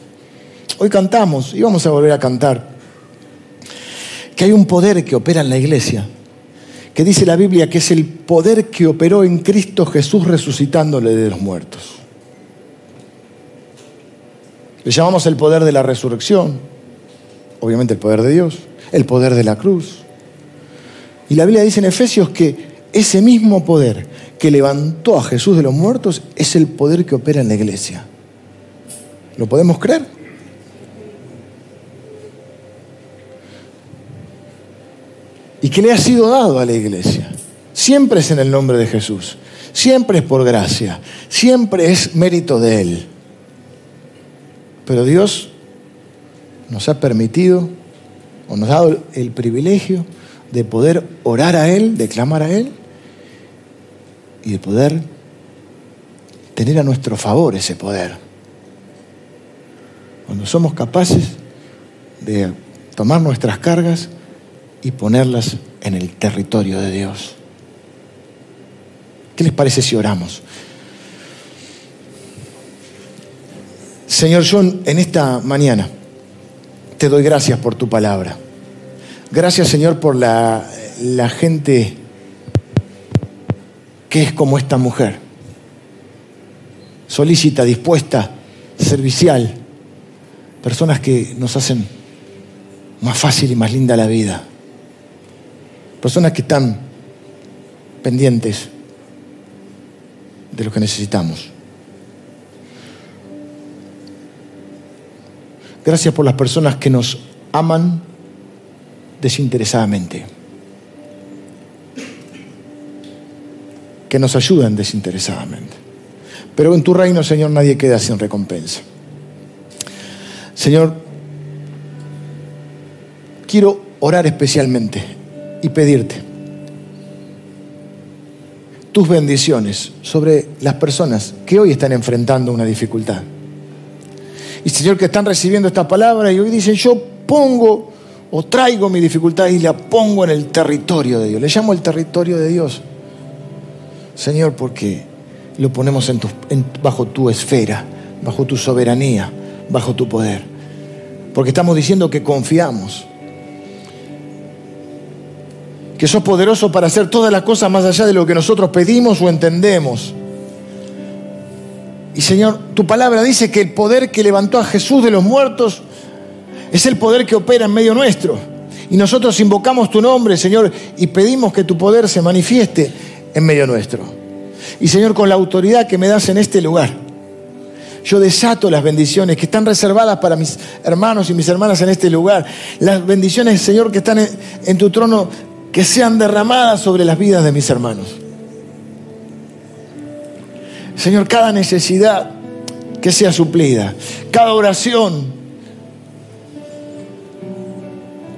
Hoy cantamos y vamos a volver a cantar que hay un poder que opera en la iglesia, que dice la Biblia que es el poder que operó en Cristo Jesús resucitándole de los muertos. Le llamamos el poder de la resurrección, obviamente el poder de Dios, el poder de la cruz. Y la Biblia dice en Efesios que ese mismo poder que levantó a Jesús de los muertos es el poder que opera en la iglesia. ¿Lo podemos creer? ¿Y qué le ha sido dado a la iglesia? Siempre es en el nombre de Jesús, siempre es por gracia, siempre es mérito de Él. Pero Dios nos ha permitido o nos ha dado el privilegio de poder orar a Él, de clamar a Él y de poder tener a nuestro favor ese poder. Cuando somos capaces de tomar nuestras cargas y ponerlas en el territorio de Dios. ¿Qué les parece si oramos? Señor, yo en esta mañana te doy gracias por tu palabra. Gracias, Señor, por la, la gente que es como esta mujer. Solícita, dispuesta, servicial. Personas que nos hacen más fácil y más linda la vida. Personas que están pendientes de lo que necesitamos. Gracias por las personas que nos aman desinteresadamente, que nos ayudan desinteresadamente. Pero en tu reino, Señor, nadie queda sin recompensa. Señor, quiero orar especialmente y pedirte tus bendiciones sobre las personas que hoy están enfrentando una dificultad. Y Señor, que están recibiendo esta palabra y hoy dicen, yo pongo o traigo mi dificultad y la pongo en el territorio de Dios. Le llamo el territorio de Dios. Señor, porque lo ponemos bajo tu esfera, bajo tu soberanía, bajo tu poder. Porque estamos diciendo que confiamos que sos poderoso para hacer todas las cosas más allá de lo que nosotros pedimos o entendemos. Y Señor, tu palabra dice que el poder que levantó a Jesús de los muertos es el poder que opera en medio nuestro. Y nosotros invocamos tu nombre, Señor, y pedimos que tu poder se manifieste en medio nuestro. Y Señor, con la autoridad que me das en este lugar, yo desato las bendiciones que están reservadas para mis hermanos y mis hermanas en este lugar. Las bendiciones, Señor, que están en, tu trono que sean derramadas sobre las vidas de mis hermanos. Señor, cada necesidad que sea suplida, cada oración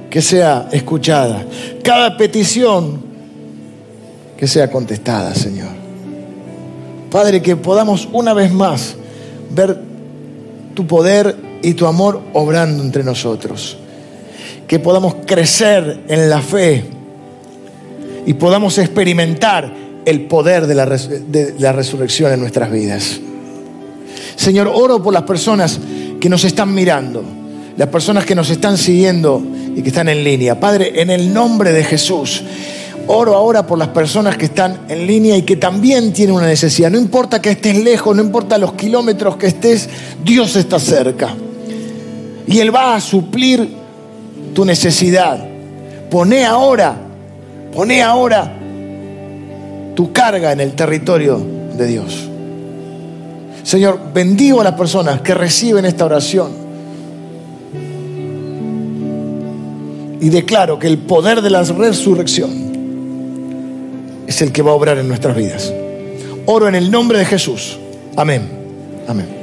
que sea escuchada, cada petición que sea contestada, Señor. Padre, que podamos una vez más ver tu poder y tu amor obrando entre nosotros. Que podamos crecer en la fe y podamos experimentar el poder de la, resurrección en nuestras vidas. Señor, oro por las personas que nos están mirando, las personas que nos están siguiendo y que están en línea. Padre, en el nombre de Jesús, oro ahora por las personas que están en línea y que también tienen una necesidad. No importa que estés lejos, no importa los kilómetros que estés, Dios está cerca. Y Él va a suplir tu necesidad. Pone ahora Poné ahora tu carga en el territorio de Dios. Señor, bendigo a las personas que reciben esta oración. Y declaro que el poder de la resurrección es el que va a obrar en nuestras vidas. Oro en el nombre de Jesús. Amén. Amén.